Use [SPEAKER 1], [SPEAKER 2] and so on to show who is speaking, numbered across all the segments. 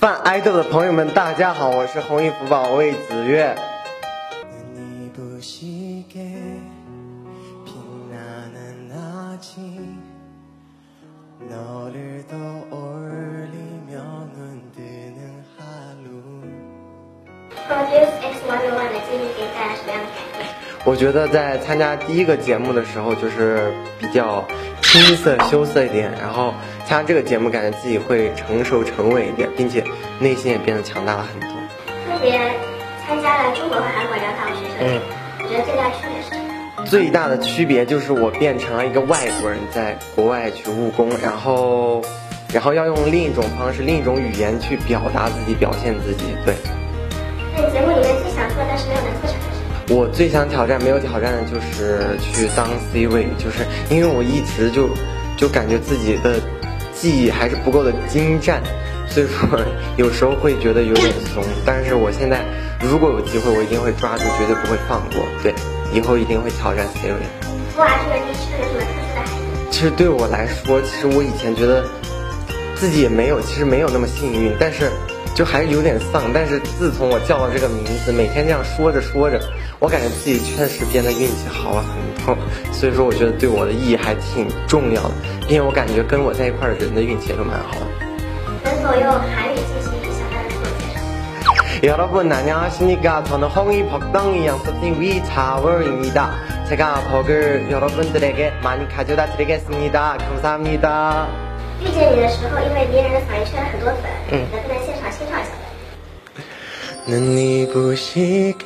[SPEAKER 1] 泛爱豆的朋友们，大家好，我是红衣福宝魏子越。我觉得在参加第一个节目的时候，就是比较青涩羞涩一点，然后参加这个节目，感觉自己会成熟沉稳一点，并且内心也变得强大了很多。
[SPEAKER 2] 特别参加了中国和韩国两档选秀节目，我觉得最大区别是什么？
[SPEAKER 1] 最大的区别就是我变成了一个外国人，在国外去务工，然后，然后要用另一种方式、另一种语言去表达自己、表现自己。对。我最想挑战没有挑战的就是去当 C 位，就是因为我一直就就感觉自己的记忆还是不够的精湛，所以说有时候会觉得有点怂。但是我现在如果有机会，我一定会抓住，绝对不会放过。对，以后一定会挑战 C 位。
[SPEAKER 2] 哇，这个你是个什么特殊的孩子？
[SPEAKER 1] 其实对我来说，其实我以前觉得自己也没有，其实没有那么幸运，但是。就还是有点丧，但是自从我叫了这个名字，每天这样说着说着，我感觉自己确实变得运气好了很多。所以说，我觉得对我的意义还挺重要的，因为我感觉跟我在一块的人的运气也都蛮好的。
[SPEAKER 2] 能否用韩语进行一小段的自我介绍？
[SPEAKER 1] 여러분안녕하십니까저는홍이박덩이양서팅위차월입니다제가복을여러분들에게많이가져다드리겠습니다감사합니다
[SPEAKER 2] 遇见你的时候，因为别人的嗓音圈了很多粉，能不能现场清唱一下？눈이부시게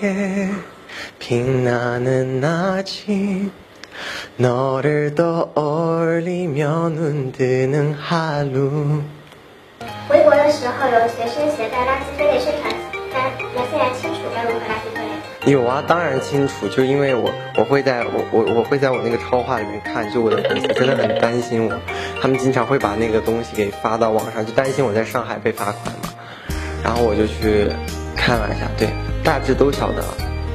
[SPEAKER 2] 빛나는아침너를떠올리며눈뜨는하 루。 回国的时候，有学生携带垃圾分类宣传单，那现在清楚该如何垃圾分类？
[SPEAKER 1] 有啊，当然清楚，就因为我我会在我我我会在我那个超话里面看，就我的粉丝真的很担心我，他们经常会把那个东西给发到网上，就担心我在上海被罚款嘛，然后我就去看了一下，对，大致都晓得，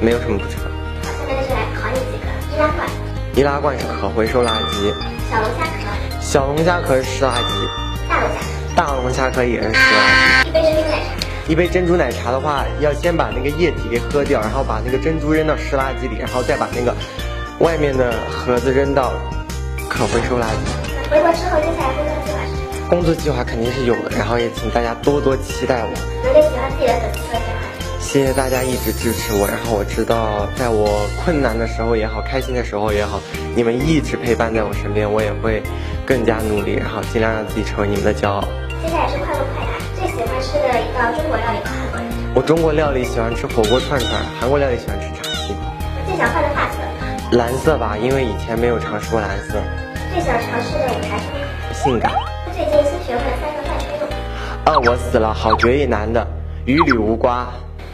[SPEAKER 1] 没有什么不知道。
[SPEAKER 2] 好，现在就是来考你几个易拉罐。
[SPEAKER 1] 易拉罐是可回收垃圾。
[SPEAKER 2] 小龙虾壳。
[SPEAKER 1] 小龙虾壳是湿垃圾。
[SPEAKER 2] 大龙虾壳。
[SPEAKER 1] 大龙虾壳也是湿垃
[SPEAKER 2] 圾。一杯珍珠奶茶。
[SPEAKER 1] 一杯珍珠奶茶的话，要先把那个液体给喝掉，然后把那个珍珠扔到湿垃圾里，然后再把那个外面的盒子扔到可回收垃圾。
[SPEAKER 2] 回国之后，接下来工作计划？
[SPEAKER 1] 工作计划肯定是有的，然后也请大家多多期待我。
[SPEAKER 2] 能给喜欢自己的粉丝。
[SPEAKER 1] 谢谢大家一直支持我，然后我知道在我困难的时候也好，开心的时候也好，你们一直陪伴在我身边，我也会更加努力，然后尽量让自己成为你们的骄傲。
[SPEAKER 2] 接下来是快问快答。最喜欢吃的一道中国料理和韩国
[SPEAKER 1] 我中国料理喜欢吃火锅串串，韩国料理喜欢吃炸鸡。
[SPEAKER 2] 最想换的发色？
[SPEAKER 1] 蓝色吧，因为以前没有尝试过蓝色。
[SPEAKER 2] 最想尝试的舞台
[SPEAKER 1] 是性感。
[SPEAKER 2] 最近新学会的三个半成用。
[SPEAKER 1] 二我死了，好绝一男的，与吕无瓜。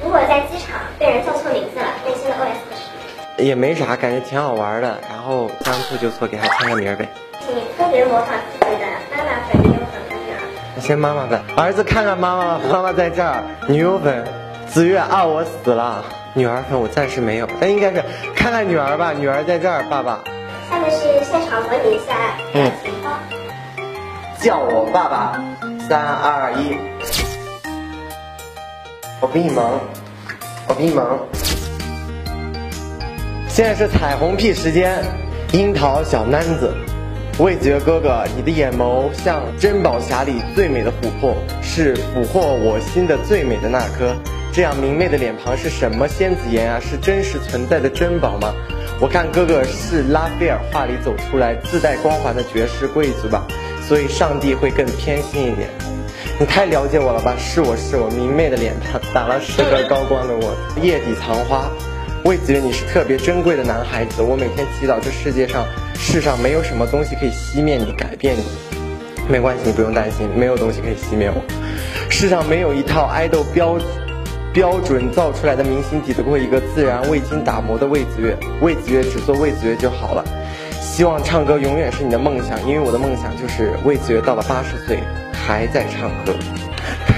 [SPEAKER 2] 如果在机场被人叫错名字了，内心的 OS 是？
[SPEAKER 1] 也没啥，感觉挺好玩的，然后将错就错，给他签个名呗。
[SPEAKER 2] 请特别模仿自己的妈妈粉女友粉。
[SPEAKER 1] 先妈妈粉，儿子看看妈妈，妈妈在这儿。女友粉，子月啊，我死了。女儿粉我暂时没有，但应该是看看女儿吧，女儿在这儿，爸爸。
[SPEAKER 2] 下面是现场模拟一下嗯，情况。
[SPEAKER 1] 叫我爸爸，三二一，我比你萌，我比你萌。现在是彩虹屁时间，樱桃小男子。魏子越哥哥，你的眼眸像珍宝匣里最美的琥珀，是俘获我心的最美的那颗。这样明媚的脸庞是什么仙子颜啊？是真实存在的珍宝吗？我看哥哥是拉斐尔画里走出来自带光环的绝世贵族吧，所以上帝会更偏心一点。你太了解我了吧？是我是我明媚的脸庞打了十个高光的我，叶底藏花。魏子越，你是特别珍贵的男孩子。我每天祈祷这世界上世上没有什么东西可以熄灭你、改变你。没关系，你不用担心，没有东西可以熄灭我。世上没有一套爱豆标标准造出来的明星抵得过一个自然未经打磨的魏子越。魏子越只做魏子越就好了。希望唱歌永远是你的梦想，因为我的梦想就是魏子越到了八十岁还在唱歌。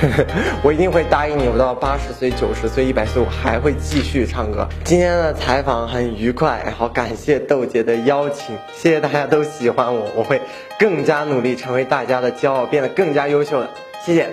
[SPEAKER 1] 我一定会答应你，我到八十岁、九十岁、一百岁，我还会继续唱歌。今天的采访很愉快，然后感谢豆姐的邀请，谢谢大家都喜欢我，我会更加努力，成为大家的骄傲，变得更加优秀的。谢谢。